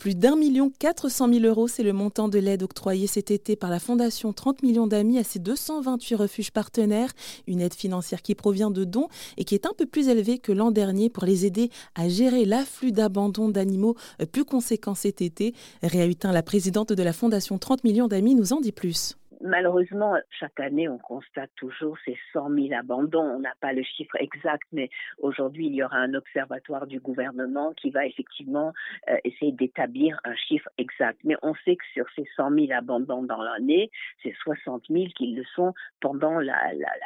Plus d'un million quatre cent mille euros, c'est le montant de l'aide octroyée cet été par la Fondation 30 millions d'amis à ses 228 refuges partenaires. Une aide financière qui provient de dons et qui est un peu plus élevée que l'an dernier pour les aider à gérer l'afflux d'abandon d'animaux plus conséquent cet été. Réa Hutin, la présidente de la Fondation 30 millions d'amis, nous en dit plus malheureusement, chaque année, on constate toujours ces 100 000 abandons. On n'a pas le chiffre exact, mais aujourd'hui, il y aura un observatoire du gouvernement qui va effectivement euh, essayer d'établir un chiffre exact. Mais on sait que sur ces 100 000 abandons dans l'année, c'est 60 000 qui le sont pendant la,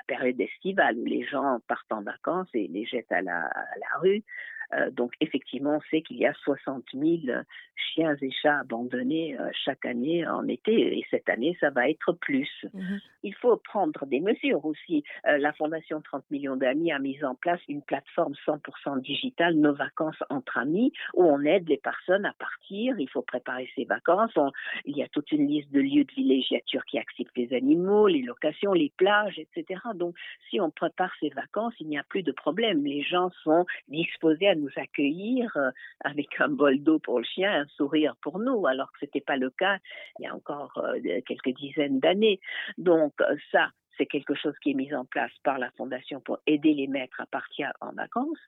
période estivale où les gens partent en vacances et les jettent à la rue. Euh, donc effectivement, on sait qu'il y a 60 000 chiens et chats abandonnés euh, chaque année en été et cette année, ça va être plus. Mhm. Il faut prendre des mesures aussi. Euh, la Fondation 30 millions d'amis a mis en place une plateforme 100% digitale, Nos vacances entre amis, où on aide les personnes à partir. Il faut préparer ses vacances. il y a toute une liste de lieux de villégiature qui acceptent les animaux, les locations, les plages, etc. Donc, si on prépare ses vacances, il n'y a plus de problème. Les gens sont disposés à nous accueillir euh, avec un bol d'eau pour le chien, un sourire pour nous, alors que ce n'était pas le cas il y a encore euh, quelques dizaines d'années. Donc euh, ça, c'est quelque chose qui est mis en place par la Fondation pour aider les maîtres à partir en vacances,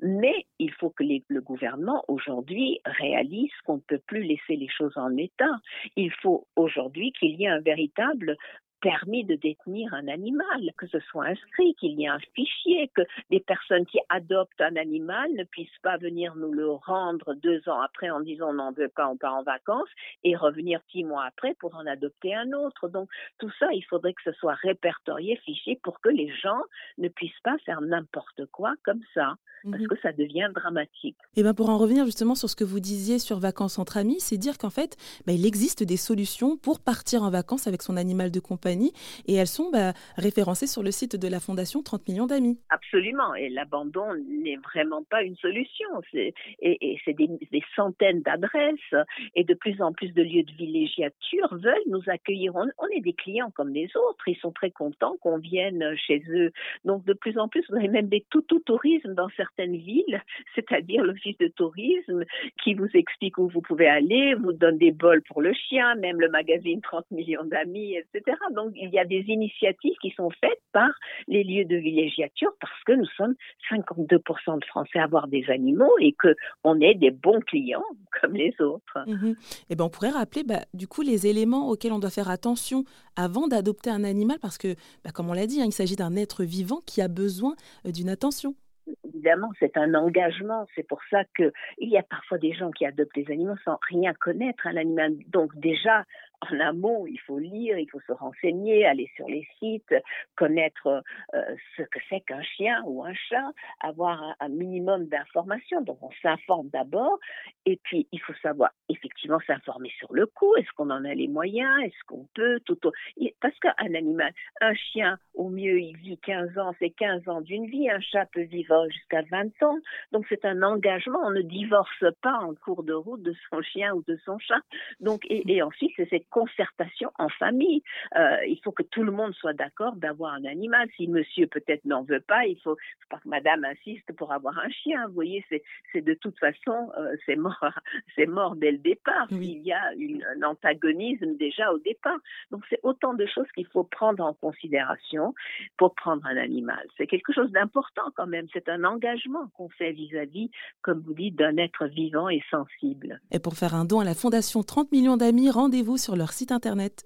mais il faut que le gouvernement aujourd'hui réalise qu'on ne peut plus laisser les choses en état. Il faut aujourd'hui qu'il y ait un véritable permis de détenir un animal, que ce soit inscrit, qu'il y ait un fichier, que des personnes qui adoptent un animal ne puissent pas venir nous le rendre deux ans après en disant on n'en veut pas, on part en vacances, et revenir six mois après pour en adopter un autre. Donc tout ça, il faudrait que ce soit répertorié, fichier, pour que les gens ne puissent pas faire n'importe quoi comme ça, parce mhm. que ça devient dramatique. Et ben pour en revenir justement sur ce que vous disiez sur vacances entre amis, c'est dire qu'en fait, ben, il existe des solutions pour partir en vacances avec son animal de compagnie et elles sont bah, référencées sur le site de la Fondation 30 millions d'amis. Absolument, et l'abandon n'est vraiment pas une solution. Et, c'est des, centaines d'adresses et de plus en plus de lieux de villégiature veulent nous accueillir. On, est des clients comme les autres, ils sont très contents qu'on vienne chez eux. Donc de plus en plus, vous avez même des tout tourisme dans certaines villes, c'est-à-dire l'office de tourisme qui vous explique où vous pouvez aller, vous donne des bols pour le chien, même le magazine 30 millions d'amis, etc. Donc il y a des initiatives qui sont faites par les lieux de villégiature parce que nous sommes 52% de Français à avoir des animaux et que on est des bons clients comme les autres. Et mhm. eh ben, on pourrait rappeler bah, du coup les éléments auxquels on doit faire attention avant d'adopter un animal parce que, bah, comme on l'a dit, hein, il s'agit d'un être vivant qui a besoin euh, d'une attention évidemment, c'est un engagement. C'est pour ça qu'il y a parfois des gens qui adoptent des animaux sans rien connaître un animal. Donc déjà, en amont, il faut lire, il faut se renseigner, aller sur les sites, connaître euh, ce que c'est qu'un chien ou un chat, avoir un, minimum d'informations. Donc on s'informe d'abord et puis il faut savoir effectivement s'informer sur le coup. Est-ce qu'on en a les moyens? Est-ce qu'on peut tout Parce qu'un animal, un chien, au mieux, il vit 15 ans, c'est 15 ans d'une vie. Un chat peut vivre jusqu'à 20 ans. Donc c'est un engagement. On ne divorce pas en cours de route de son chien ou de son chat. Donc et, et ensuite c'est cette concertation en famille. Euh, il faut que tout le monde soit d'accord d'avoir un animal. Si monsieur peut-être n'en veut pas, il faut, pas que madame insiste pour avoir un chien. Vous voyez, c'est de toute façon, euh, c'est mort, c'est mort dès le départ. Il y a une, un antagonisme déjà au départ. Donc c'est autant de choses qu'il faut prendre en considération pour prendre un animal. C'est quelque chose d'important quand même. C'est un engagement qu'on fait vis-à-vis, comme vous dites, d'un être vivant et sensible. Et pour faire un don à la Fondation 30 millions d'amis, rendez-vous sur site internet.